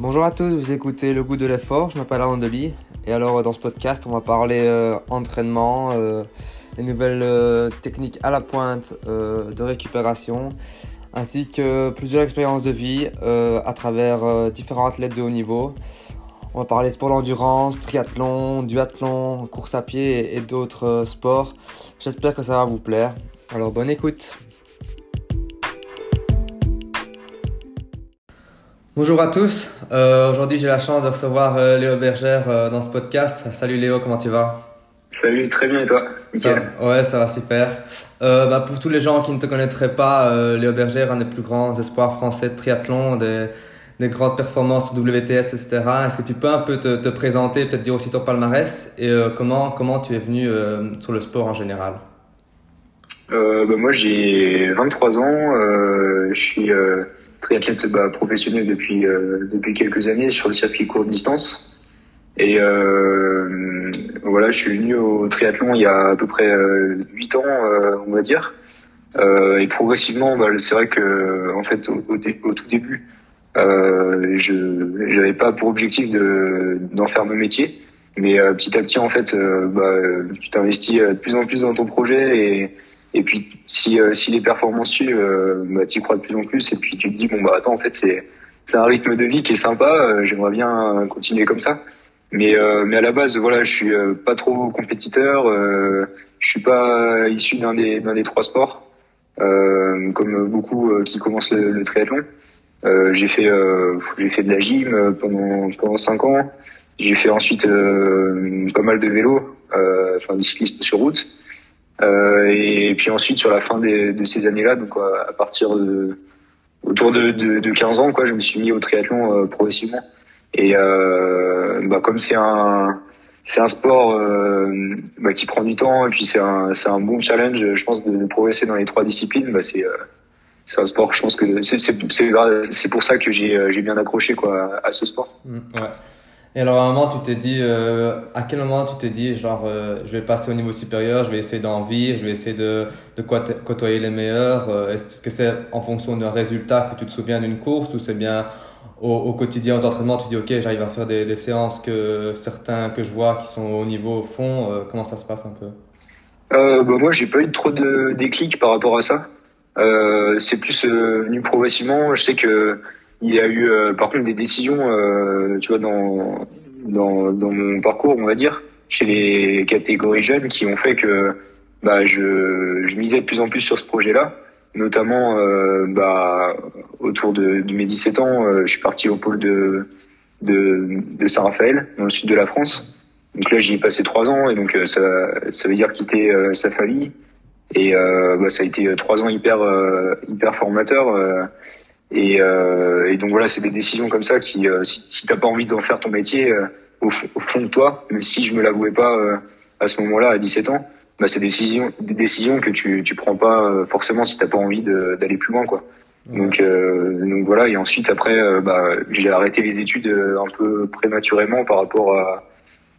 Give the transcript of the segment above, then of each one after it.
Bonjour à tous, vous écoutez Le Goût de l'effort, je m'appelle Arnaud Deby et alors dans ce podcast on va parler euh, entraînement, euh, les nouvelles euh, techniques à la pointe euh, de récupération ainsi que plusieurs expériences de vie euh, à travers euh, différents athlètes de haut niveau. On va parler sport d'endurance, triathlon, duathlon, course à pied et, et d'autres euh, sports. J'espère que ça va vous plaire. Alors bonne écoute. Bonjour à tous. Euh, Aujourd'hui, j'ai la chance de recevoir euh, Léo Bergère euh, dans ce podcast. Salut Léo, comment tu vas? Salut, très bien et toi? Ça- Nickel. Ouais, ça va super. Bah, pour tous les gens qui ne te connaîtraient pas, Léo Bergère, un des plus grands espoirs français de triathlon, des, des grandes performances WTS, etc. Est-ce que tu peux un peu te, te présenter, peut-être dire aussi ton palmarès? Et comment, comment tu es venu sur le sport en général? Bah, moi j'ai 23 ans, je suis triathlète bah, professionnel depuis euh, depuis quelques années sur le circuit courte distance. Et euh, voilà, je suis venu au triathlon il y a à peu près euh, 8 ans, euh, on va dire. Et progressivement, bah, c'est vrai que en fait au, tout début, euh, je j'avais pas pour objectif de d'en faire mon métier. Mais euh, petit à petit, en fait, bah, tu t'investis de plus en plus dans ton projet et, et puis si, euh, si les performances suivent, euh, bah, tu crois de plus en plus et puis tu te dis bon bah attends en fait c'est c'est un rythme de vie qui est sympa, euh, j'aimerais bien continuer comme ça. Mais euh, mais à la base voilà je suis euh, pas trop compétiteur, euh, je suis pas issu d'un des d'un des trois sports comme beaucoup qui commencent le, le triathlon. J'ai fait j'ai fait de la gym pendant pendant cinq ans. J'ai fait ensuite pas mal de vélo, enfin du cyclisme sur route. Euh, et puis ensuite sur la fin de ces années-là, donc euh, à partir de autour de, de, de 15 ans, quoi, je me suis mis au triathlon euh, progressivement. Et bah, comme c'est un c'est un sport bah, qui prend du temps et puis c'est un un bon challenge, je pense, de, progresser dans les trois disciplines. Bah, c'est un sport, je pense que c'est pour ça que j'ai bien accroché quoi à, ce sport. Mm, Ouais. Et alors à un moment, tu t'es dit, euh, à quel moment tu t'es dit, genre, euh, je vais passer au niveau supérieur, je vais essayer d'en vivre, je vais essayer de, de côto- côtoyer les meilleurs. euh, Est-ce que c'est en fonction d'un résultat que tu te souviens d'une course ou c'est bien au, au quotidien, aux entraînements, tu dis, ok, j'arrive à faire des, des séances que certains que je vois qui sont au niveau font. euh, comment ça se passe un peu? Euh, bah, moi, j'ai pas eu trop de déclic par rapport à ça. Euh, c'est plus venu progressivement. Je sais que il y a eu, euh, par contre, des décisions, euh, tu vois, dans, dans dans mon parcours, on va dire, chez les catégories jeunes, qui ont fait que bah je je misais de plus en plus sur ce projet-là. Notamment, euh, bah autour de, de mes 17 ans, euh, je suis parti au pôle de de, de Saint-Raphaël, dans le sud de la France. Donc là, j'y ai passé trois ans et donc euh, ça, ça veut dire quitter euh, sa famille. Et bah, ça a été trois ans hyper hyper formateur. Et, euh, et donc voilà, c'est des décisions comme ça qui, euh, si, si t'as pas envie d'en faire ton métier, euh, au, fond- au fond de toi, même si je me l'avouais pas euh, à ce moment-là, à 17 ans, bah, c'est des décisions, des décisions que tu tu prends pas euh, forcément si t'as pas envie d'aller plus loin, quoi. Donc, euh, donc voilà. Et ensuite, après, bah, j'ai arrêté les études un peu prématurément par rapport à,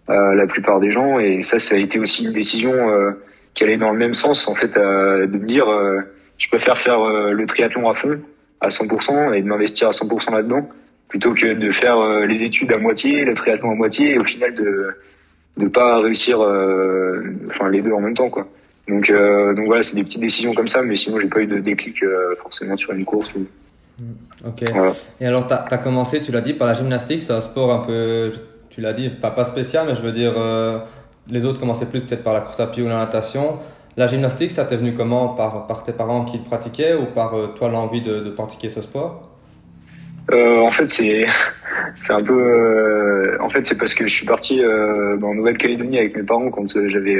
à la plupart des gens. Et ça, ça a été aussi une décision euh, qui allait dans le même sens, en fait, euh, de me dire, euh, je préfère faire euh, le triathlon à fond, à 100%, et de m'investir à 100% là-dedans, plutôt que de faire euh, les études à moitié, le triathlon à moitié, et au final de de pas réussir, euh, enfin les deux en même temps, quoi. Donc, euh, donc voilà, c'est des petites décisions comme ça, mais sinon j'ai pas eu de déclic forcément sur une course. Ou... Ok. Voilà. Et alors, tu as, commencé, tu l'as dit, par la gymnastique. C'est un sport un peu, tu l'as dit, pas, pas spécial, mais je veux dire, euh, les autres commençaient plus peut-être par la course à pied ou la natation. La gymnastique, ça t'est venu comment? Par, par tes parents qui le pratiquaient ou par euh, toi l'envie de, pratiquer ce sport? Euh, en fait, c'est un peu. euh, en fait, c'est parce que je suis parti en Nouvelle-Calédonie avec mes parents quand j'avais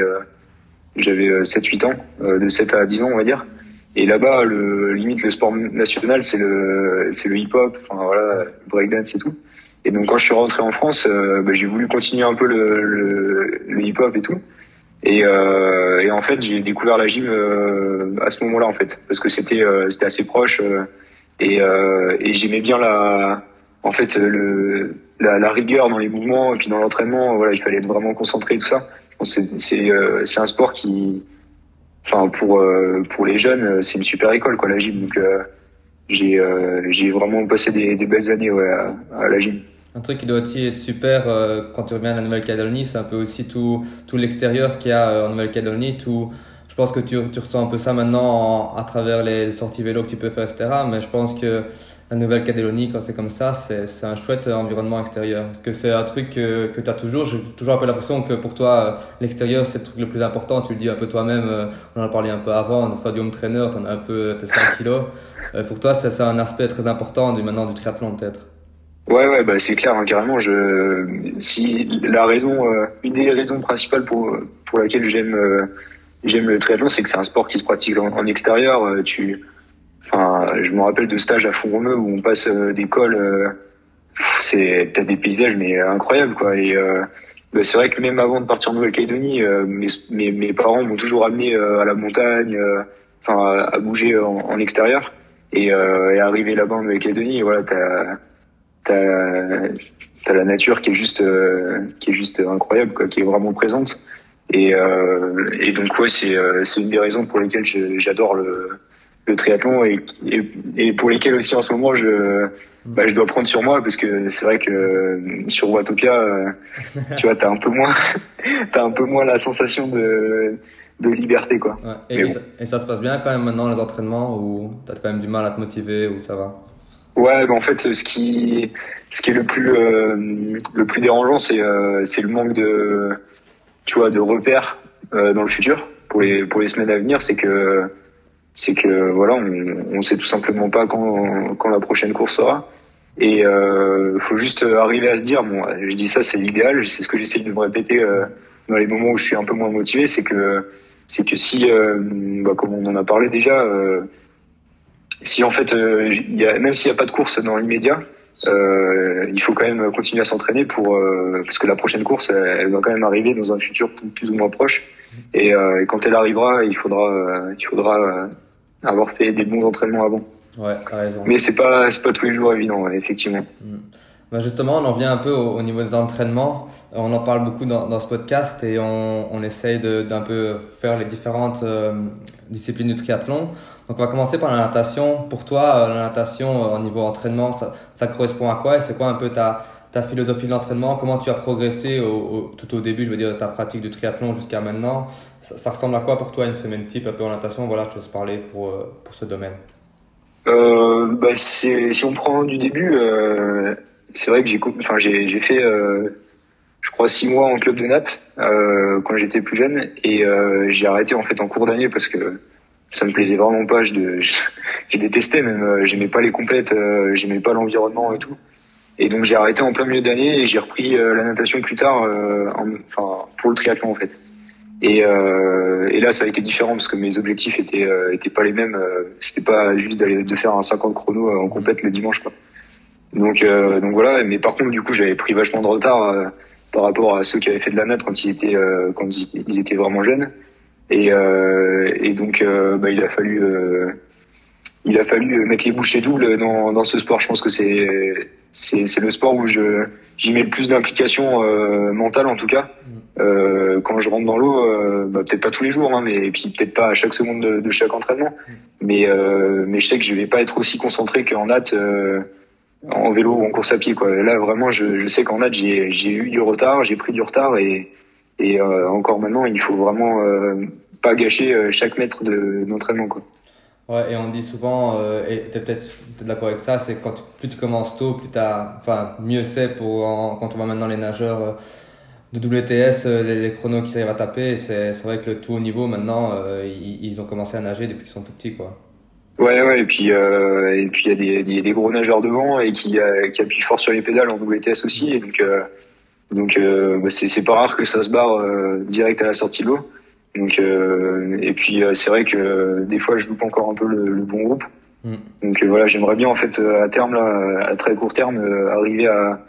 j'avais euh, 7-8 ans, de 7 à 10 ans, on va dire. Et là-bas, le limite le sport national, c'est le le hip-hop, enfin voilà, breakdance et tout. Et donc quand je suis rentré en France, bah, j'ai voulu continuer un peu le, le hip-hop et tout. Et, euh, et en fait, j'ai découvert la gym euh, à ce moment-là, en fait, parce que c'était euh, c'était assez proche euh, et, euh, et j'aimais bien la, en fait, le, la, la rigueur dans les mouvements et puis dans l'entraînement. Voilà, il fallait être vraiment concentré et tout ça. C'est c'est euh, c'est un sport qui, enfin pour pour les jeunes, c'est une super école quoi, la gym. Donc j'ai j'ai vraiment passé des, des belles années ouais, à, la gym. Un truc qui doit aussi être super quand tu reviens à la Nouvelle-Calédonie, c'est un peu aussi tout, tout l'extérieur qu'il y a en Nouvelle-Calédonie, tout, je pense que tu, tu, ressens un peu ça maintenant à travers les sorties vélo que tu peux faire, etc. Mais je pense que la Nouvelle-Calédonie, quand c'est comme ça, c'est un chouette environnement extérieur. Est-ce que c'est un truc que, que tu as toujours J'ai toujours un peu l'impression que pour toi, l'extérieur, c'est le truc le plus important. Tu le dis un peu toi-même, euh, on en a parlé un peu avant, on fait du home trainer, tu as un peu tes 5 kilos. Euh, pour toi, c'est un aspect très important du, maintenant du triathlon peut-être Ouais, ouais, bah c'est clair, hein, carrément. Je, si la raison, euh, une des raisons principales pour pour laquelle j'aime j'aime le triathlon, c'est que c'est un sport qui se pratique en, extérieur. Euh, tu, enfin, je me rappelle de stages à Font-Romeu où on passe euh, des cols. Euh, c'est t'as des paysages mais incroyables quoi. Et bah, c'est vrai que même avant de partir en Nouvelle-Calédonie, mes, mes, mes, parents m'ont toujours amené à la montagne, enfin à, bouger en, extérieur. Et, et arriver là-bas en Nouvelle-Calédonie, voilà, t'as t'as t'as la nature qui est juste qui est juste incroyable quoi, qui est vraiment présente. Et, euh, et donc ouais, c'est euh, c'est une des raisons pour lesquelles j'adore le, le triathlon et, et, pour lesquelles aussi en ce moment je bah, je dois prendre sur moi parce que c'est vrai que sur Watopia euh, tu vois t'as un peu moins t'as un peu moins la sensation de de liberté quoi. Et, et, ça, se passe bien quand même maintenant les entraînements ou t'as quand même du mal à te motiver ou ça va? Ouais bah en fait ce qui ce qui est le plus le plus dérangeant c'est c'est le manque de tu vois, de repères euh, dans le futur pour les pour les semaines à venir, c'est que c'est que voilà, on, on sait tout simplement pas quand quand la prochaine course sera. Et euh, faut juste arriver à se dire, bon, je dis ça, c'est l'idéal, c'est ce que j'essaye de me répéter euh, dans les moments où je suis un peu moins motivé, c'est que c'est que si, euh, bah, comme on en a parlé déjà, euh, si en fait, euh, y a, même s'il n'y a pas de course dans l'immédiat, euh, il faut quand même continuer à s'entraîner pour euh, parce que la prochaine course elle, va quand même arriver dans un futur plus ou moins proche. Et, euh, quand elle arrivera il faudra il faudra avoir fait des bons entraînements avant. Ouais t'as raison. Mais c'est pas c'est pas tous les jours évident effectivement. Bah justement on en vient un peu au, niveau des entraînements. On en parle beaucoup dans, dans ce podcast et on, on essaye d'un peu faire les différentes disciplines du triathlon donc on va commencer par la natation. Pour toi, euh, la natation euh, au niveau entraînement, ça, correspond à quoi? Et c'est quoi un peu ta, philosophie de l'entraînement? Comment tu as progressé tout au début, je veux dire, ta pratique du triathlon jusqu'à maintenant? Ça, ressemble à quoi pour toi une semaine type un peu en natation? Voilà, je te parler pour, euh, pour ce domaine. Bah si on prend du début, c'est vrai que j'ai fait, euh, je crois, six mois en club de natte quand j'étais plus jeune. Et j'ai arrêté en fait en cours d'année parce que ça me plaisait vraiment pas. Je, j'ai détesté même. Euh, j'aimais pas les compètes, euh, j'aimais pas l'environnement et tout. Et donc j'ai arrêté en plein milieu d'année et j'ai repris euh, la natation plus tard, en, enfin pour le triathlon en fait. Et, et là ça a été différent parce que mes objectifs étaient étaient pas les mêmes. C'était pas juste d'aller de faire un 50 chrono en compète le dimanche quoi. Donc donc voilà. Mais par contre du coup j'avais pris vachement de retard par rapport à ceux qui avaient fait de la natte quand ils étaient quand ils étaient vraiment jeunes. Et, euh, et donc, euh, bah, il a fallu, euh, il a fallu mettre les bouchées doubles dans, dans ce sport. Je pense que c'est, c'est, c'est le sport où je, j'y mets le plus d'implication mentale en tout cas. Euh, quand je rentre dans l'eau, euh, bah, peut-être pas tous les jours, hein, mais et puis peut-être pas à chaque seconde de, de chaque entraînement. Mais euh, mais je sais que je vais pas être aussi concentré qu'en natte, en vélo ou en course à pied. Quoi. Là vraiment, je, je sais qu'en natte j'ai j'ai eu du retard, j'ai pris du retard et et encore maintenant, il faut vraiment pas gâcher euh, chaque mètre d'entraînement. quoi. Ouais, et on dit souvent, euh, et tu es peut-être d'accord avec ça, c'est quand plus tu commences tôt, plus as, enfin, mieux c'est pour quand on voit maintenant les nageurs euh, de WTS, les, chronos qui arrivent à taper. C'est vrai que le tout haut niveau maintenant, ils, ont commencé à nager depuis qu'ils sont tout petits, quoi. Ouais, ouais, et puis et puis il y a des, des, gros nageurs devant et qui, qui appuient fort sur les pédales en WTS aussi. Et donc donc bah, c'est pas rare que ça se barre direct à la sortie de l'eau. Donc euh, et puis euh, c'est vrai que euh, des fois je loupe encore un peu le, le bon groupe. Mm. Donc voilà, j'aimerais bien en fait à terme là, à très court terme, arriver à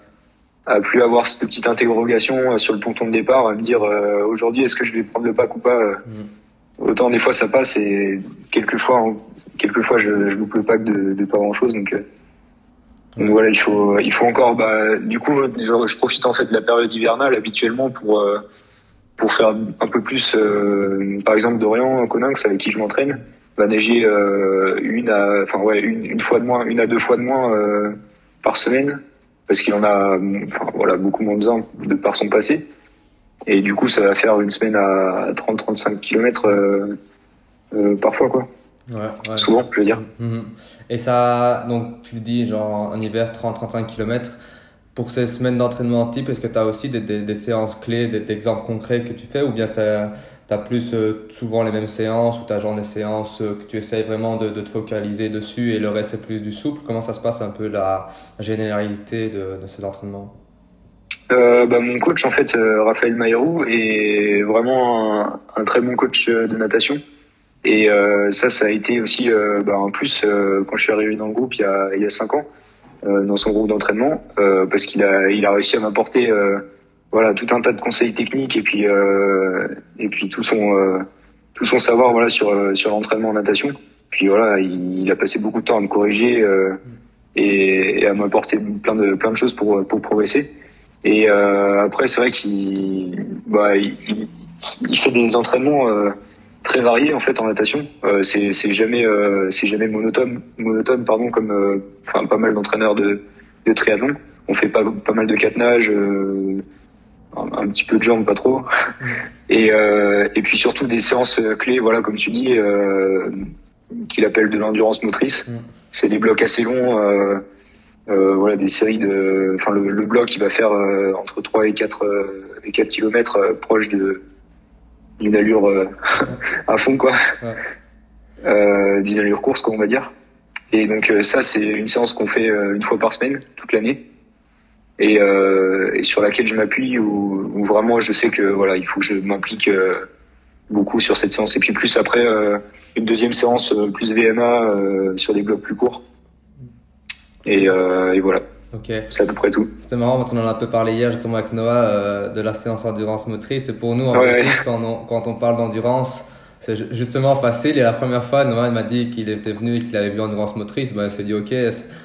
à plus avoir cette petite interrogation sur le ponton de départ, à me dire aujourd'hui est-ce que je vais prendre le pack ou pas. Mm. Autant des fois ça passe et quelquefois quelquefois je, je loupe le pack de, de pas grand chose donc. Donc voilà, il faut, il faut encore, bah, du coup, je, je profite en fait de la période hivernale habituellement pour pour faire un peu plus, euh, par exemple Dorian Coninx avec qui je m'entraîne, va nager une à, enfin ouais, une, fois de moins, une à deux fois de moins par semaine, parce qu'il en a, enfin voilà, beaucoup moins besoin de par son passé. Et du coup, ça va faire une semaine à 30-35 km parfois quoi. Ouais, Souvent, je veux dire. Mhm. Et ça, donc tu dis genre en hiver 30-35 km. Pour ces semaines d'entraînement type, est-ce que tu as aussi des, des, séances clés, des, exemples concrets que tu fais ou bien tu as plus euh, souvent les mêmes séances ou tu as genre des séances euh, que tu essayes vraiment de, de, te focaliser dessus et le reste c'est plus du souple? Comment ça se passe un peu la généralité de, de ces entraînements? Euh, bah, Mon coach en fait, Raphaël Maïrou, est vraiment un, un, très bon coach de natation. Et euh, ça, ça a été aussi euh, bah, en plus euh, quand je suis arrivé dans le groupe il y a, il y a cinq ans, dans son groupe d'entraînement, parce qu'il a, il a réussi à m'apporter voilà tout un tas de conseils techniques et puis et puis tout son tout son savoir voilà sur sur l'entraînement en natation. Puis voilà, il, il, a passé beaucoup de temps à me corriger et, et, à m'apporter plein de plein de choses pour pour progresser. Et après, c'est vrai qu'il bah, il, il, fait des entraînements très varié en fait en natation. Euh, c'est jamais euh, c'est jamais monotone monotone pardon comme euh, enfin pas mal d'entraîneurs de, de triathlon. On fait pas pas mal de catenage, euh, un, petit peu de jambes pas trop, et et puis surtout des séances clés voilà comme tu dis qu'il appelle de l'endurance motrice. Mm. C'est des blocs assez longs. voilà des séries de enfin le, le bloc il va faire entre 3 et 4 et 4 km proche de d'une allure euh, à fond quoi, euh, d'une allure course quoi on va dire. Et donc euh, ça c'est une séance qu'on fait une fois par semaine toute l'année. Et, et, sur laquelle je m'appuie où, vraiment je sais que voilà il faut que je m'implique beaucoup sur cette séance. Et puis plus après une deuxième séance plus VMA sur des blocs plus courts. Et, et voilà Ok. C'est à peu près tout. C'était marrant, on en a un peu parlé hier justement avec Noah euh, de la séance endurance motrice. Et pour nous, en quand, on, quand on parle d'endurance, c'est justement facile. Et la première fois, Noah m'a dit qu'il était venu et qu'il avait vu endurance motrice. Ben, il s'est dit, ok,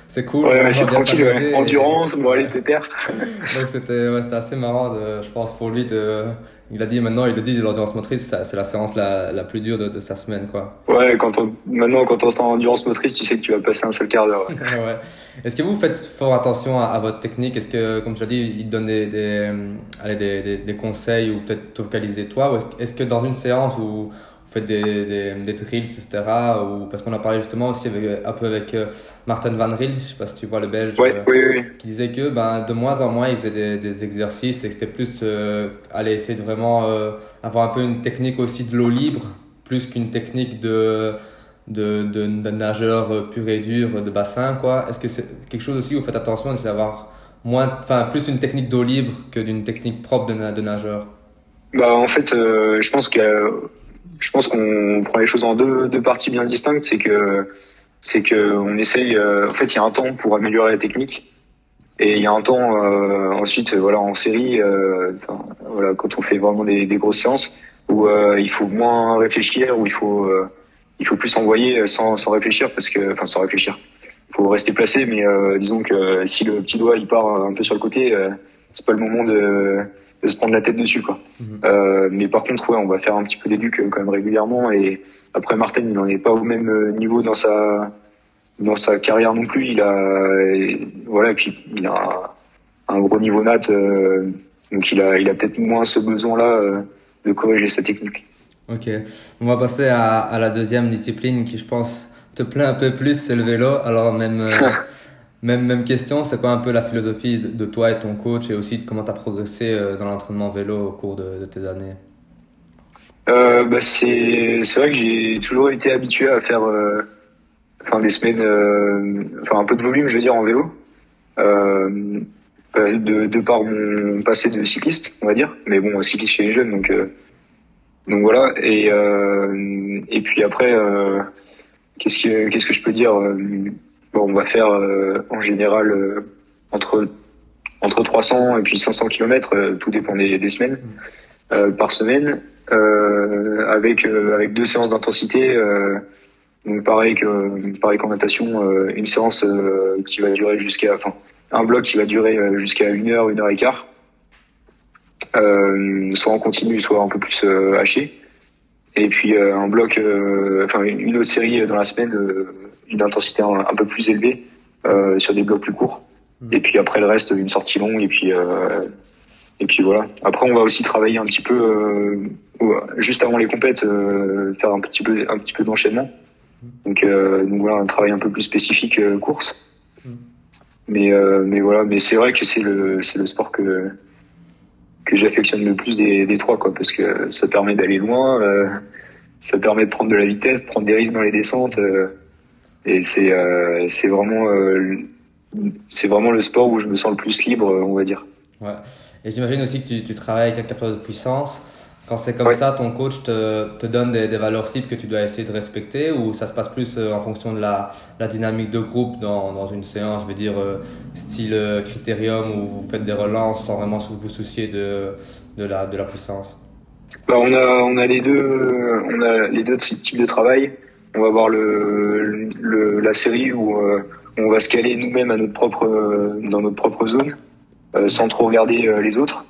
c'est cool. Ouais, c'est tranquille, Endurance, bon, allez, pépère. Donc c'était ouais, assez marrant, de, je pense, pour lui de il a dit maintenant, il le dit, l'endurance motrice, c'est la séance la, la plus dure de, de, sa semaine, quoi. Ouais, quand on, maintenant, quand on sent endurance motrice, tu sais que tu vas passer un seul quart d'heure. Ouais. Est-ce que vous faites fort attention à, votre technique? Est-ce que, comme tu as dit, il te donne des, des, allez, des, des, des conseils ou peut-être te focaliser toi? Ou est-ce que dans une séance où vous faites des, des, des drills, etc. Ou, parce qu'on a parlé justement aussi avec, un peu avec euh, Martin Van Riel, je sais pas si tu vois le belge, euh, qui disait que ben, de moins en moins il faisait des, des exercices et que c'était plus euh, aller essayer de vraiment avoir un peu une technique aussi de l'eau libre, plus qu'une technique de, de, de, nageur pur et dur de bassin. quoi. Est-ce que c'est quelque chose aussi où vous faites attention d'avoir moins, enfin plus une technique d'eau libre que d'une technique propre de, de nageur? Bah, En fait, je pense que je pense qu'on prend les choses en deux, deux parties bien distinctes. C'est que c'est que on essaye. Euh, en fait, il y a un temps pour améliorer la technique et il y a un temps euh, ensuite, voilà, en série, euh, voilà, quand on fait vraiment des, des grosses séances où il faut moins réfléchir, où il faut il faut plus envoyer sans, sans réfléchir parce que, enfin, sans réfléchir. Il faut rester placé, mais disons que si le petit doigt il part un peu sur le côté, c'est pas le moment de de se prendre la tête dessus quoi. Mhm. Euh, mais par contre ouais on va faire un petit peu d'éduc euh, quand même régulièrement et après Martin il n'en est pas au même euh, niveau dans sa dans sa carrière non plus il a voilà et puis il a un, gros niveau nat euh, donc il a il a peut-être moins ce besoin là de corriger sa technique. Ok on va passer à, à la deuxième discipline qui je pense te plaît un peu plus c'est le vélo alors même Même, même question, c'est quoi un peu la philosophie de, toi et ton coach et aussi de comment tu as progressé euh, dans l'entraînement vélo au cours de, tes années? Euh, bah c'est, vrai que j'ai toujours été habitué à faire euh, enfin, des semaines, enfin un peu de volume, je veux dire, en vélo. De, de par mon passé de cycliste, on va dire. Mais bon, cycliste chez les jeunes, donc, donc voilà. Et, et puis après, qu'est-ce que, qu'est-ce que je peux dire on va faire euh, en général euh, entre entre 300 et puis 500 km, euh, tout dépend des, semaines, par semaine, avec avec deux séances d'intensité. donc pareil que pareil qu'en natation, une séance qui va durer jusqu'à, enfin, un bloc qui va durer jusqu'à une heure, une heure et quart, soit en continu, soit un peu plus haché. et puis un bloc, enfin une autre série dans la semaine, d'une intensité un, peu plus élevée sur des blocs plus courts. Mmh. Et puis après le reste, une sortie longue et puis et puis voilà. Après, on va aussi travailler un petit peu juste avant les compètes, faire un petit peu un petit peu d'enchaînement. Donc, donc voilà, un travail un peu plus spécifique course. Mais, euh, mais voilà, mais c'est vrai que c'est le, c'est le sport que, que j'affectionne le plus des, des trois, quoi, parce que ça permet d'aller loin, euh, ça permet de prendre de la vitesse, de prendre des risques dans les descentes, euh, et c'est, euh, c'est vraiment, euh, c'est vraiment le sport où je me sens le plus libre, on va dire. Ouais. Et j'imagine aussi que tu, tu travailles avec un capteur de puissance. Quand c'est comme ça, ton coach te, te donne des, des, valeurs cibles que tu dois essayer de respecter ou ça se passe plus euh, en fonction de la, la dynamique de groupe dans, dans, une séance, je veux dire style critérium où vous faites des relances sans vraiment vous soucier de, de, la, de la puissance? Bah on, a, on a les deux on a les deux types de travail. On va avoir le, la série où on va se caler nous-mêmes à notre propre dans notre propre zone sans trop regarder les autres.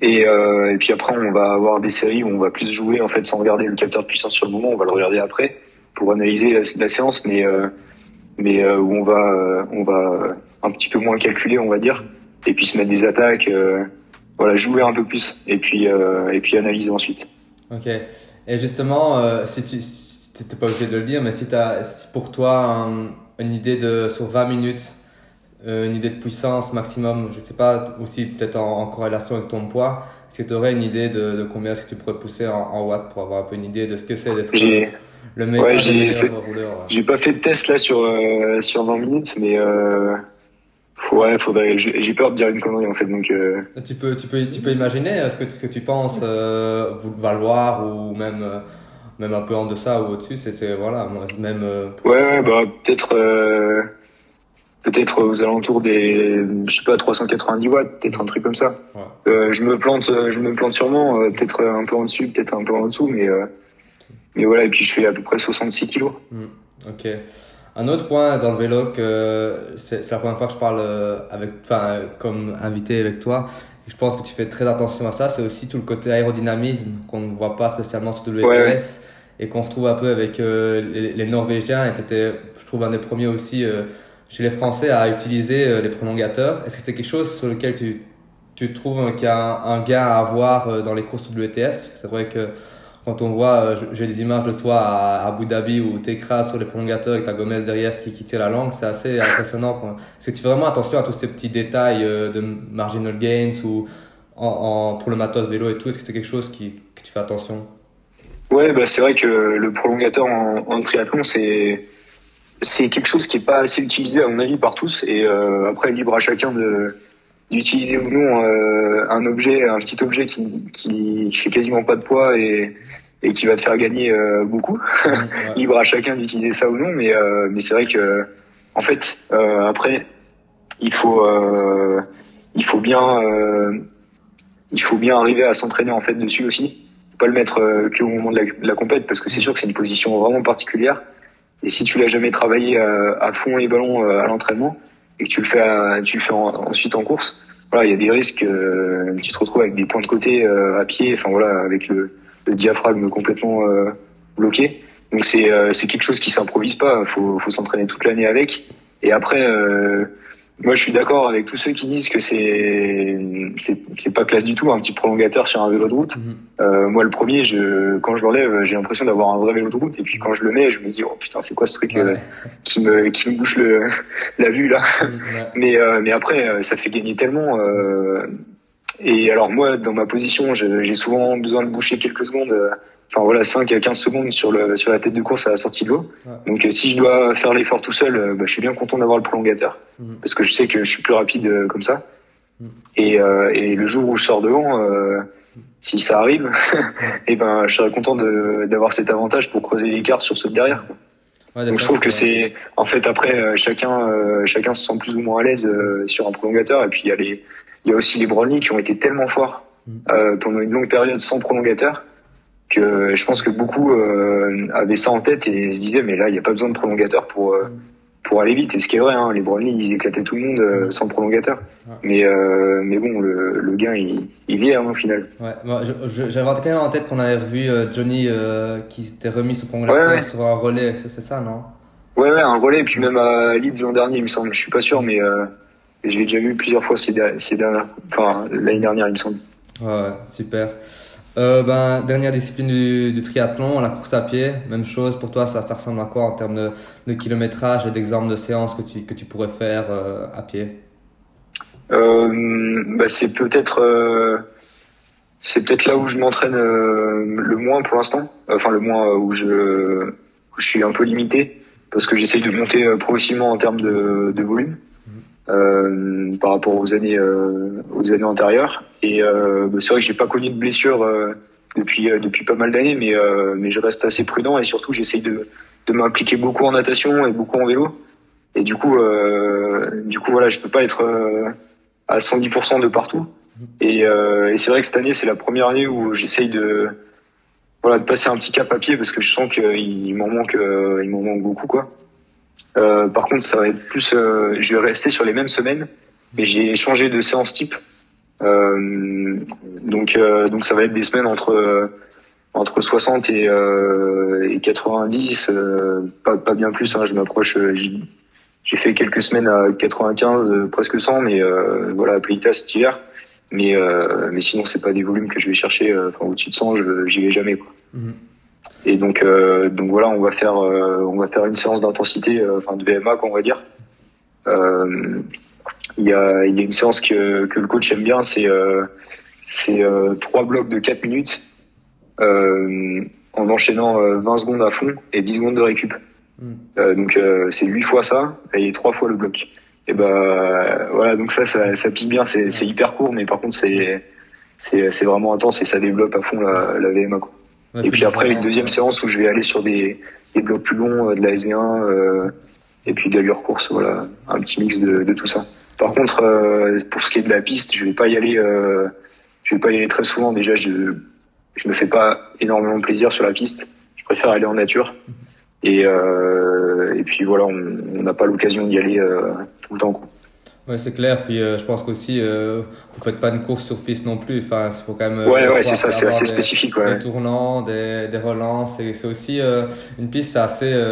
Et, euh, puis après, on va avoir des séries où on va plus jouer en fait sans regarder le capteur de puissance sur le moment. On va le regarder après pour analyser la, séance, mais euh, mais euh, où on va euh, on va un petit peu moins calculer, on va dire, et puis se mettre des attaques, euh, voilà, jouer un peu plus, et puis et puis analyser ensuite. Ok. Et justement, si tu n'es pas obligé de le dire, mais si tu as pour toi une idée de sur 20 minutes euh, une idée de puissance maximum, je sais pas, aussi peut-être en, corrélation avec ton poids. Est-ce que tu aurais une idée de, de combien est-ce que tu pourrais pousser en, watts pour avoir un peu une idée de ce que c'est d'être le, meilleur, ouais, rouleur J'ai pas fait de test là sur, euh, sur 20 minutes, mais euh, ouais, faudrait, j'ai peur de dire une connerie en fait. Donc, euh... tu, peux, tu, peux, tu peux imaginer ce que, ce que tu penses euh, valoir ou même même un peu en deçà ou au-dessus, c'est voilà, même. ouais, ouais, bah peut-être peut-être aux alentours des, je sais pas, 390 watts, peut-être un truc comme ça. Euh, je me plante, je me plante sûrement, euh, peut-être un peu en dessus, peut-être un peu en dessous, mais euh, mais voilà. Et puis je fais à peu près 66 kilos. Hmm, ok. Un autre point dans le vélo que c'est la première fois que je parle avec, enfin, comme invité avec toi. Je pense que tu fais très attention à ça. C'est aussi tout le côté aérodynamisme qu'on ne voit pas spécialement sur le WTS et qu'on retrouve un peu avec les, les, Norvégiens. Et étais, je trouve, un des premiers aussi chez les Français à utiliser euh, les prolongateurs. Est-ce que c'est quelque chose sur lequel tu, tu trouves qu'il y a un, gain à avoir euh, dans les courses WTS Parce que c'est vrai que quand on voit, euh, j'ai des images de toi à Abu Dhabi où tu écrases sur les prolongateurs avec ta Gomez derrière qui, qui tire la langue, c'est assez impressionnant. Est-ce que tu fais vraiment attention à tous ces petits détails de marginal gains ou en, pour le matos vélo et tout? Est-ce que c'est quelque chose qui, que tu fais attention? Ouais, bah c'est vrai que le prolongateur en, en triathlon, c'est c'est quelque chose qui est pas assez utilisé à mon avis par tous. Et euh, après libre à chacun de d'utiliser ou non euh, un objet un petit objet qui qui fait quasiment pas de poids et et qui va te faire gagner euh, beaucoup. Libre à chacun d'utiliser ça ou non mais euh, mais c'est vrai que en fait euh, après il faut il faut bien il faut bien arriver à s'entraîner en fait dessus aussi pas le mettre que au moment de la, de la compète parce que c'est sûr que c'est une position vraiment particulière et si tu l'as jamais travaillé euh, à, fond les ballons euh, à l'entraînement et que tu le fais, à, tu le fais ensuite en course, voilà, il y a des risques. Euh, tu te retrouves avec des points de côté à pied, enfin voilà, avec le, le diaphragme complètement bloqué. Donc c'est c'est quelque chose qui s'improvise pas. Faut faut s'entraîner toute l'année avec. Et après, moi, je suis d'accord avec tous ceux qui disent que c'est c'est pas classe du tout un petit prolongateur sur un vélo de route. Mhm. euh, moi, le premier, je quand je l'enlève, j'ai l'impression d'avoir un vrai vélo de route. Et puis quand je le mets, je me dis oh putain, c'est quoi ce truc euh, qui me qui me bouche le la vue là. Mais euh, mais après, euh, ça fait gagner tellement. et alors moi, dans ma position, j'ai souvent besoin de boucher quelques secondes enfin voilà 5 à 15 secondes sur le sur la tête de course à la sortie de l'eau. Donc euh, si je dois faire l'effort tout seul, euh, bah, je suis bien content d'avoir le prolongateur mhm. parce que je sais que je suis plus rapide euh, comme ça. Mhm. Et, et le jour où je sors devant, si ça arrive, et eh ben je serais content d'avoir cet avantage pour creuser l'écart sur ceux de derrière. Donc je trouve que c'est en fait après chacun chacun se sent plus ou moins à l'aise sur un prolongateur et puis il y a les il y a aussi les Brownlee qui ont été tellement forts mhm. pendant une longue période sans prolongateur que je pense que beaucoup euh, avaient ça en tête et se disaient mais là il n'y a pas besoin de prolongateur pour euh, pour aller vite. Et ce qui est vrai, hein, les Brownlee, ils éclataient tout le monde euh, sans prolongateur. Mais, euh, mais bon, le, le gain, il, il vient hein, au final. Ouais, moi, j'avais quand même en tête qu'on avait revu Johnny qui s'était remis sous prolongateur sur un relais, c'est ça, non? Ouais, ouais, un relais, et puis même à Leeds l'an dernier, il me semble. Je suis pas sûr, mais je l'ai déjà vu plusieurs fois ces, ces dernières, enfin, l'année dernière, il me semble. Ouais, super. Euh, ben, dernière discipline du, triathlon, la course à pied. Même chose pour toi, ça, ressemble à quoi en termes de, kilométrage et d'exemples de séances que tu, que tu pourrais faire euh, à pied? Euh, C'est peut-être euh, c'est peut-être là où je m'entraîne le moins pour l'instant. Enfin, le moins où je, je suis un peu limité parce que j'essaye de monter progressivement en termes de volume. Euh, par rapport aux années euh, aux années antérieures. Et euh, bah, c'est vrai que j'ai pas connu de blessure depuis depuis pas mal d'années, mais mais je reste assez prudent et surtout j'essaye de de m'impliquer beaucoup en natation et beaucoup en vélo. Et du coup du coup voilà, je peux pas être à 110% de partout. Et, et c'est vrai que cette année c'est la première année où j'essaye de voilà de passer un petit cap à pied parce que je sens qu'il m'en manque il m'en manque beaucoup quoi. Euh, par contre, ça va être plus. Euh, je vais rester sur les mêmes semaines, mais j'ai changé de séance type. Euh, donc, donc ça va être des semaines entre entre 60 et, et 90, pas, pas bien plus. Hein, je m'approche. j'ai fait quelques semaines à 95, presque 100, mais voilà, à Plita cet hiver. Mais mais sinon, c'est pas des volumes que je vais chercher. Enfin, au-dessus de 100, j'y vais jamais. Mhm. Et donc, euh, donc voilà, on va faire, euh, on va faire une séance d'intensité, euh, enfin de VMA, qu'on va dire. Il y a, il y a une séance que, que le coach aime bien, c'est c'est trois blocs de 4 minutes en enchaînant 20 secondes à fond et 10 secondes de récup. Hmm. donc c'est 8 fois ça et 3 fois le bloc. Et ben voilà, donc ça, ça, ça pique bien, c'est hyper court, mais par contre c'est c'est vraiment intense et ça développe à fond la, la VMA. Quoi et puis après, une deuxième séance où je vais aller sur des, des blocs plus longs, euh, de la SV1, euh, et puis de l'allure course, voilà, un petit mix de, de tout ça. Par contre, euh, pour ce qui est de la piste, je vais pas y aller, euh, je vais pas y aller très souvent. Déjà, je, je me fais pas énormément plaisir sur la piste. Je préfère aller en nature. Et, euh, et puis voilà, on n'a pas l'occasion d'y aller tout le temps. Quoi. Ouais, c'est clair. Puis euh, je pense qu'aussi, euh, vous faites pas une course sur piste non plus. Enfin, il faut quand même. Euh, ouais, c'est ça, c'est assez spécifique. Ouais. Des tournants, des, des relances. C'est aussi euh, une piste, c'est assez,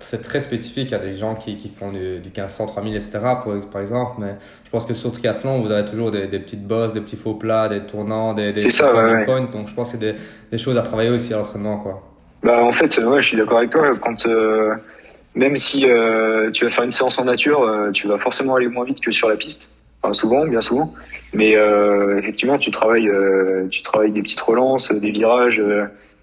c'est très spécifique. Il y a des gens qui, qui font du, du 1500, 3000, etc. Pour, par exemple. Mais je pense que sur triathlon, vous avez toujours des, des petites bosses, des petits faux plats, des tournants, des, des ça, ouais, points. Donc je pense que c'est des, des choses à travailler aussi à l'entraînement, quoi. Bah en fait, ouais, je suis d'accord avec toi. Quand même si euh, tu vas faire une séance en nature, euh, tu vas forcément aller moins vite que sur la piste. Enfin, souvent, bien souvent. Mais euh, effectivement, tu travailles, tu travailles des petites relances, des virages,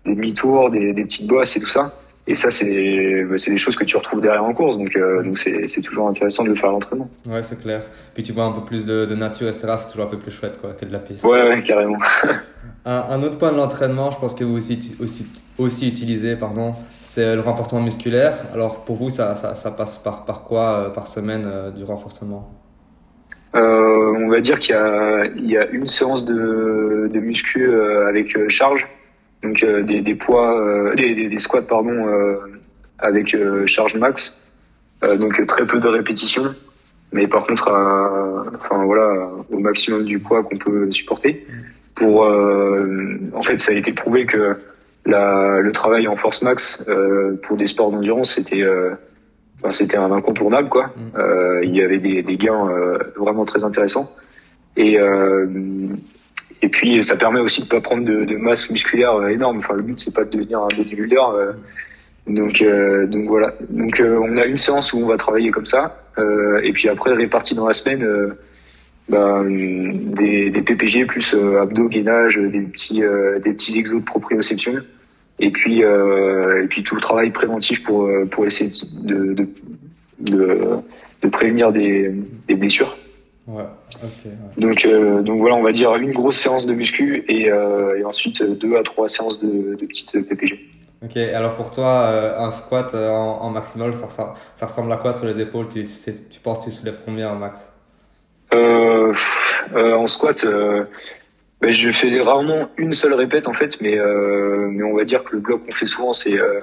des demi-tours, des, des, petites bosses et tout ça. Et ça, c'est bah, c'est des choses que tu retrouves derrière en course. Donc donc c'est c'est toujours intéressant de le faire à l'entraînement. Ouais, c'est clair. Puis tu vois un peu plus de, de nature, etc. C'est toujours un peu plus chouette quoi que de la piste. Ouais, ouais, carrément. un, un, autre point de l'entraînement, je pense que vous aussi aussi aussi utilisez, pardon, c'est le renforcement musculaire. Alors pour vous, ça, ça, ça passe par, par quoi euh, par semaine euh, du renforcement? Euh, On va dire qu'il y a, il y a une séance de, de muscu avec charge, donc des, des poids, des, des, squats pardon, avec charge max, donc très peu de répétitions, mais par contre, enfin voilà, au maximum du poids qu'on peut supporter. Pour, en fait, ça a été prouvé que la, le travail en force max euh, pour des sports d'endurance, c'était euh, enfin, c'était un incontournable quoi. Mm. Euh, il y avait des, des gains euh, vraiment très intéressants et euh, et puis ça permet aussi de pas prendre de, de masse musculaire énorme. Enfin le but c'est pas de devenir un bodybuilder. donc donc voilà. Donc on a une séance où on va travailler comme ça et puis après réparti dans la semaine. Ben, des, des, PPG plus abdos, gainage, des petits, des petits exos de proprioception et puis euh, et puis tout le travail préventif pour euh, pour essayer de de, de, de prévenir des, des blessures. Ouais, okay, ouais. Donc euh, donc voilà, on va dire une grosse séance de muscu et, euh, et ensuite deux à trois séances de, de petites PPG. Ok, alors pour toi, euh, un squat en, en maximal, ça, ça, ça, ressemble à quoi sur les épaules? Tu, tu, sais, tu penses que tu soulèves combien en max? Euh, En squat, ben, je fais rarement une seule répète en fait, mais euh, mais on va dire que le bloc qu'on fait souvent c'est euh,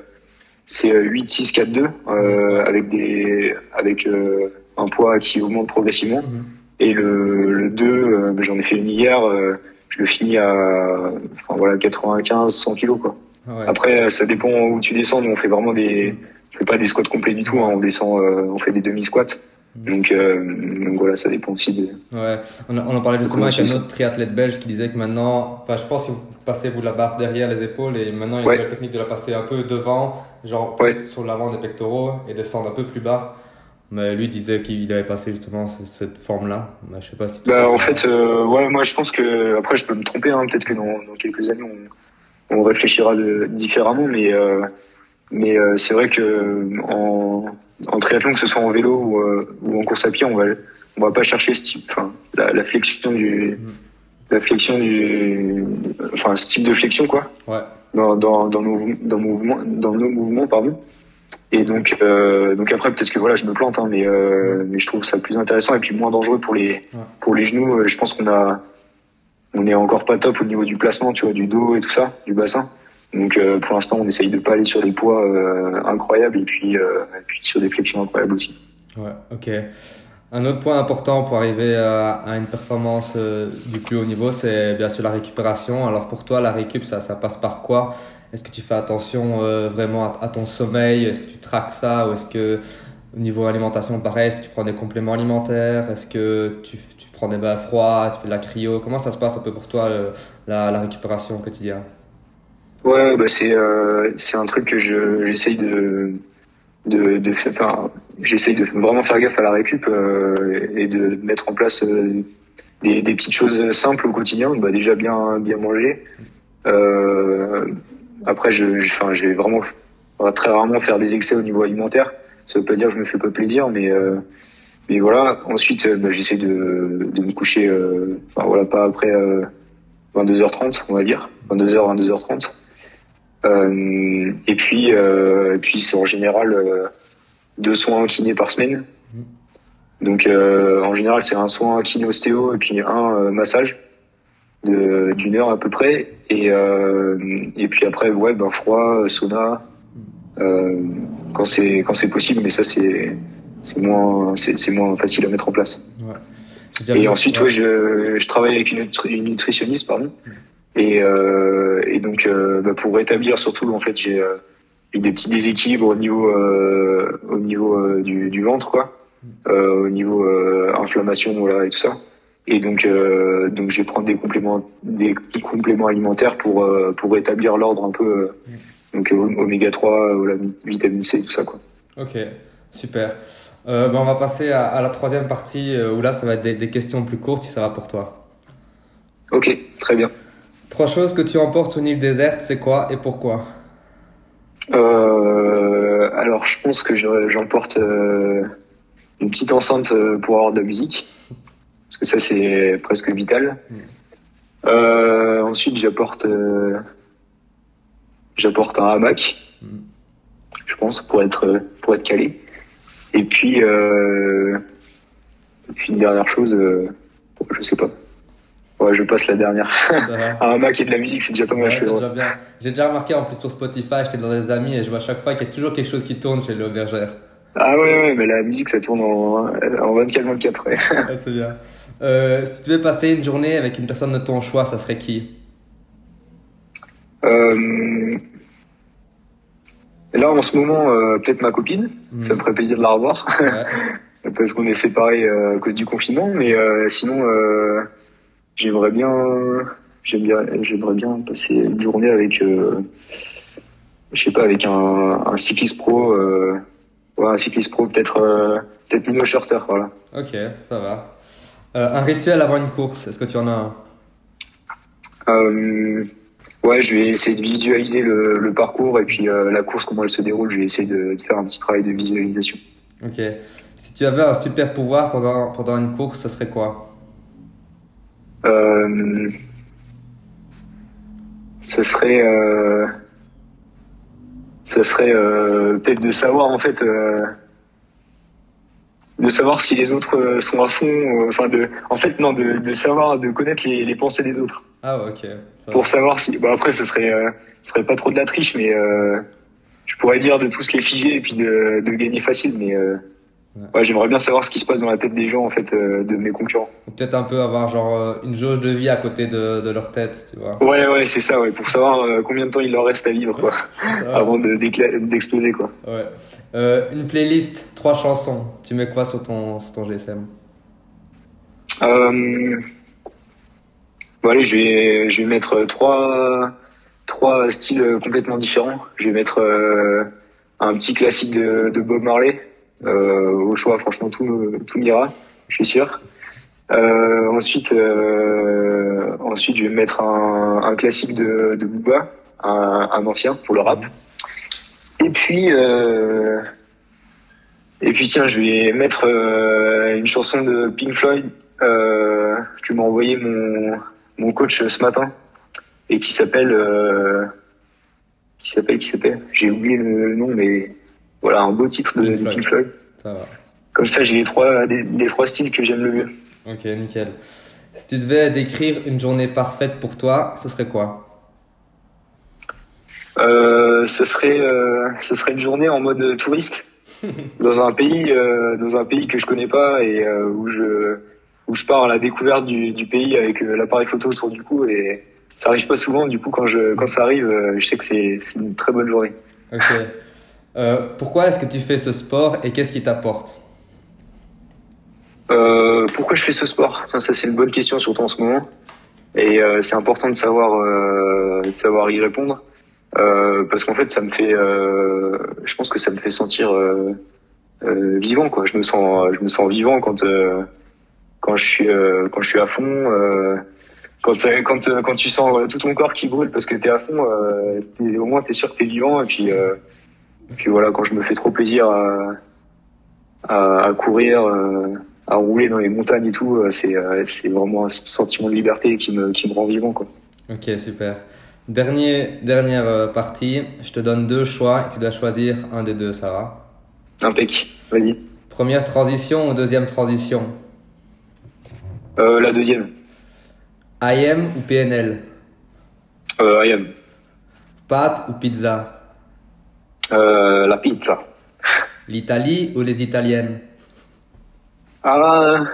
c'est 8-6-4-2 euh, avec des avec euh, un poids qui augmente progressivement. Mhm. Et le, le 2, euh, j'en ai fait une hier, euh, je le finis à enfin, voilà 95-100 kilos quoi. Ouais. Après, ça dépend où tu descends. Nous, on fait vraiment des, je fais pas des squats complets du tout. Hein. On descend, euh, on fait des demi squats. Donc, euh, donc voilà, ça dépend aussi de. Ouais, on, on en parlait justement avec un autre triathlète belge qui disait que maintenant, enfin, je pense que vous passez vous la barre derrière les épaules et maintenant il y a Ouais. nouvelle technique de la passer un peu devant, genre Ouais. sur l'avant des pectoraux et descendre un peu plus bas. Mais lui disait qu'il avait passé justement ce- cette forme-là. Mais je sais pas si. Bah, en fait, euh, ouais, moi, je pense que après, je peux me tromper. Hein. Peut-être que dans, dans quelques années, on, on réfléchira de, différemment. Mais, euh, mais euh, c'est vrai que en, en triathlon, que ce soit en vélo ou, euh, ou en course à pied, on va, on va pas chercher ce type, enfin, la, la flexion du, la flexion du, enfin, ce type de flexion, quoi. Ouais. dans, dans, dans, nos, dans, mouvements, dans nos mouvements. Pardon. Et donc, euh, donc après, peut-être que voilà, je me plante, hein, mais, euh, mais je trouve ça plus intéressant et puis moins dangereux pour les, pour les genoux. Euh, Je pense qu'on a, on est encore pas top au niveau du placement, tu vois, du dos et tout ça, du bassin. Donc, euh, pour l'instant, on essaye de pas aller sur des poids euh, incroyables et puis, euh, et puis sur des flexions incroyables aussi. Ouais, ok. Un autre point important pour arriver à, une performance du plus haut niveau, c'est bien sûr la récupération. Alors pour toi, la récup, ça, passe par quoi? Est-ce que tu fais attention vraiment à, ton sommeil? Est-ce que tu traques ça Ou est-ce que au niveau alimentation, pareil, est-ce que tu prends des compléments alimentaires? Est-ce que tu, prends des bains froids? Tu fais de la cryo? Comment ça se passe un peu pour toi, la, la récupération au quotidien? Ouais, bah c'est euh, c'est un truc que je j'essaye de de de faire. Enfin, j'essaye de vraiment faire gaffe à la récup euh, et de mettre en place euh, des, des petites choses simples au quotidien. Bah déjà bien bien manger. Euh, après, je je- je vais vraiment très rarement faire des excès au niveau alimentaire. Ça veut pas dire que je me fais pas plaisir, mais mais voilà. Ensuite, bah, j'essaie de de me coucher. Enfin voilà, pas après. euh, 22h30, on va dire, 22h, 22h30. Euh, et puis, euh, et puis c'est en général euh, deux soins kinés par semaine. Donc, en général, c'est un soin kiné-ostéo et puis un massage d'une heure à peu près. Et, et puis après, ouais, ben froid, sauna, quand c'est quand c'est possible. Mais ça, c'est c'est moins c'est moins facile à mettre en place. Ouais. Et ensuite, ouais, je, je travaille avec une nutritionniste, pardon. Et, euh, et donc, euh, bah, pour rétablir surtout, en fait, j'ai euh, eu des petits déséquilibres au niveau, au niveau du, du ventre, quoi, au niveau inflammation, voilà, et tout ça. Et donc, euh, donc, je vais prendre des compléments, des petits compléments alimentaires pour euh, pour rétablir l'ordre un peu. euh, donc, oméga 3, euh, la vitamine C, tout ça, quoi. Ok, super. Ben, on va passer à, à la troisième partie où là, ça va être des, des questions plus courtes si ça va pour toi. Ok, très bien. Trois choses que tu emportes sur une île déserte, c'est quoi et pourquoi? Euh, alors, je pense que je- j'emporte euh, une petite enceinte euh, pour avoir de la musique, parce que ça c'est presque vital. Euh, ensuite, j'apporte euh, j'apporte un hamac, Mm. je pense, pour être pour être calé. Et puis euh, et puis une dernière chose, je sais pas. Ouais, je passe la dernière. Un hamac et de la musique, c'est déjà pas mal. Ouais. J'ai déjà remarqué en plus sur Spotify, j'étais dans des amis et je vois à chaque fois qu'il y a toujours quelque chose qui tourne chez le bergère. Ah ouais, ouais, mais la musique ça tourne en, en 24-24 ouais. Ouais, c'est bien. Euh, si tu devais passer une journée avec une personne de ton choix, ça serait qui? Euh, là, en ce moment, euh, peut-être ma copine. Mm. Ça me ferait plaisir de la revoir. Ouais. parce qu'on est séparés euh, à cause du confinement. Mais sinon, euh, j'aimerais bien, j'aime bien, j'aimerais bien passer une journée avec, euh, je sais pas, avec un, un cycliste pro. Euh, ouais, un cycliste pro, peut-être, euh, peut-être Mino Shorter, voilà. Ok, ça va. Euh, un rituel avant une course, est-ce que tu en as un? Ouais, je vais essayer de visualiser le, le parcours et puis la course, comment elle se déroule. Je vais essayer de, de faire un petit travail de visualisation. Ok. Si tu avais un super pouvoir pendant, pendant une course, ce serait quoi? Euh, ce serait, euh, ce serait euh, peut-être de savoir en fait, euh, de savoir si les autres euh, sont à fond. euh, Enfin, de, en fait, non, de, de savoir, de connaître les, les pensées des autres Ah ok. Ça va. pour savoir si. Bon, après, ce serait, ce serait pas trop de la triche, mais je pourrais dire de tous les figer et puis de, de gagner facile, mais ouais. j'aimerais bien savoir ce qui se passe dans la tête des gens en fait euh, de mes concurrents. Peut-être un peu avoir genre euh, une jauge de vie à côté de, de leur tête, tu vois. Ouais, ouais, c'est ça, ouais, pour savoir euh, combien de temps il leur reste à vivre, quoi, avant de- d'exploser, quoi. Ouais. Euh, une playlist, trois chansons. Tu mets quoi sur ton, sur ton GSM bon, allez, je vais, je vais mettre trois, trois styles complètement différents. Je vais mettre un petit classique de, de Bob Marley. Euh, au choix, franchement, tout, tout m'ira, je suis sûr. Euh, ensuite, euh, ensuite, je vais mettre un, un classique de, de Booba, un, un ancien pour le rap. Et puis, euh, et puis tiens, je vais mettre euh, une chanson de Pink Floyd euh, que m'a envoyé mon, mon coach ce matin et qui s'appelle qui s'appelle qui s'appelle j'ai oublié le nom mais voilà un beau titre de, Pink Floyd. Ça va. comme ça j'ai les trois les, les trois styles que j'aime le mieux Ok, nickel. Si tu devais décrire une journée parfaite pour toi, ce serait quoi? Euh, ce serait euh, ce serait une journée en mode touriste dans un pays euh, dans un pays que je connais pas et où je où je pars à la découverte du, du pays avec l'appareil photo autour du cou et ça arrive pas souvent du coup quand je quand ça arrive je sais que c'est c'est une très bonne journée Ok. Euh, pourquoi est-ce que tu fais ce sport et qu'est-ce qui t'apporte? Euh, pourquoi je fais ce sport? Ça, c'est une bonne question, surtout en ce moment. Et euh, c'est important de savoir, de savoir y répondre. Parce qu'en fait, ça me fait, je pense que ça me fait sentir vivant, quoi. Je me sens, je me sens vivant quand quand je suis quand je suis à fond. Quand quand quand tu sens tout ton corps qui brûle parce que t'es à fond, au moins t'es sûr que t'es vivant. Et puis puis voilà, quand je me fais trop plaisir à à, à courir. euh, à rouler dans les montagnes et tout, euh, c'est euh, c'est vraiment un sentiment de liberté qui me qui me rend vivant quoi. Ok, super. Dernier, dernière partie, je te donne deux choix et tu dois choisir un des deux, va Impec. Vas-y. Première transition ou deuxième transition? Euh, la deuxième. IM ou PNL Euh, I am. Pâtes ou pizza? Euh, la pizza. L'Italie ou les Italiennes? Ah,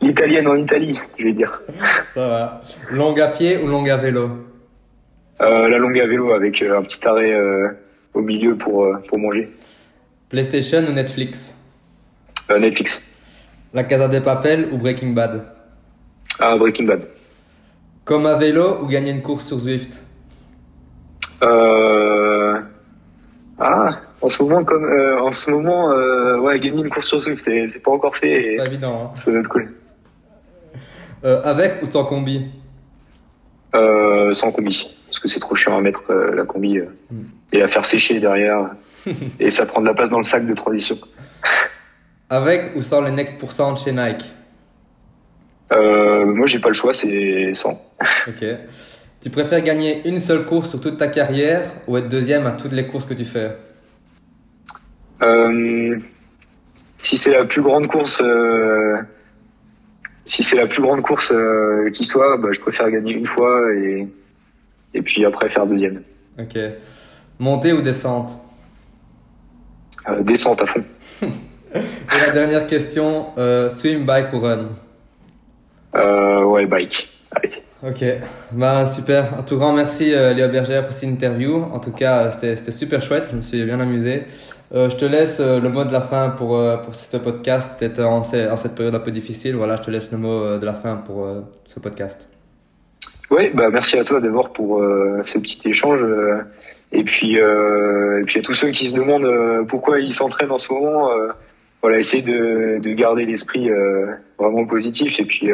l'italienne en Italie, je vais dire. Ça va. Longue à pied ou longue à vélo? Euh, la longue à vélo avec euh, un petit arrêt euh, au milieu pour pour manger. PlayStation ou Netflix? Netflix. La Casa de Papel ou Breaking Bad? Ah, Breaking Bad. Comme à vélo ou gagner une course sur Zwift? Euh... En ce moment comme euh, en ce moment, euh, ouais, gagner une course sur Swift, c'est c'est pas encore fait. Pas évident, hein ça doit être cool. Euh, Avec ou sans combi? Sans combi, parce que c'est trop chiant à mettre la combi euh, Mm. et à faire sécher derrière, et ça prend de la place dans le sac de transition. Avec ou sans les Next Percent chez Nike? Moi, j'ai pas le choix, c'est sans. Ok. Tu préfères gagner une seule course sur toute ta carrière ou être deuxième à toutes les courses que tu fais? Si c'est la plus grande course, euh, si c'est la plus grande course euh, qui soit, bah, je préfère gagner une fois et et puis après faire deuxième. Ok. Montée ou descente? Euh, descente à fond. Et la dernière question, euh, swim, bike ou run? Euh, ouais, bike. Allez. Ok, bah super. Un tout grand merci euh, Léo Bergère pour cette interview. En tout cas, euh, c'était super chouette. Je me suis bien amusé. Euh, je te laisse euh, le mot de la fin pour euh, pour ce podcast. Peut-être en, ce- en cette période un peu difficile. Voilà, je te laisse le mot de la fin pour ce podcast. Ouais, bah merci à toi d'abord pour ce petit échange. et puis et puis à tous ceux qui se demandent pourquoi ils s'entraînent en ce moment, voilà, essayer de, de garder l'esprit vraiment positif. Et puis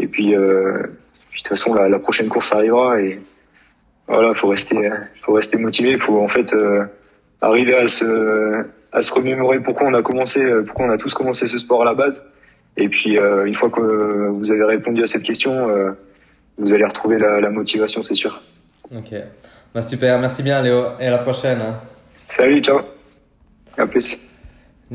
et puis, de toute façon la, prochaine course arrivera et voilà, faut rester faut rester motivé. Faut en fait arriver à se à se remémorer pourquoi on a commencé, pourquoi on a tous commencé ce sport à la base. Et puis euh, une fois que vous avez répondu à cette question. Euh, vous allez retrouver la, la motivation, c'est sûr. Ok, bah super. Merci bien Léo et à la prochaine. hein. Salut, ciao. À plus.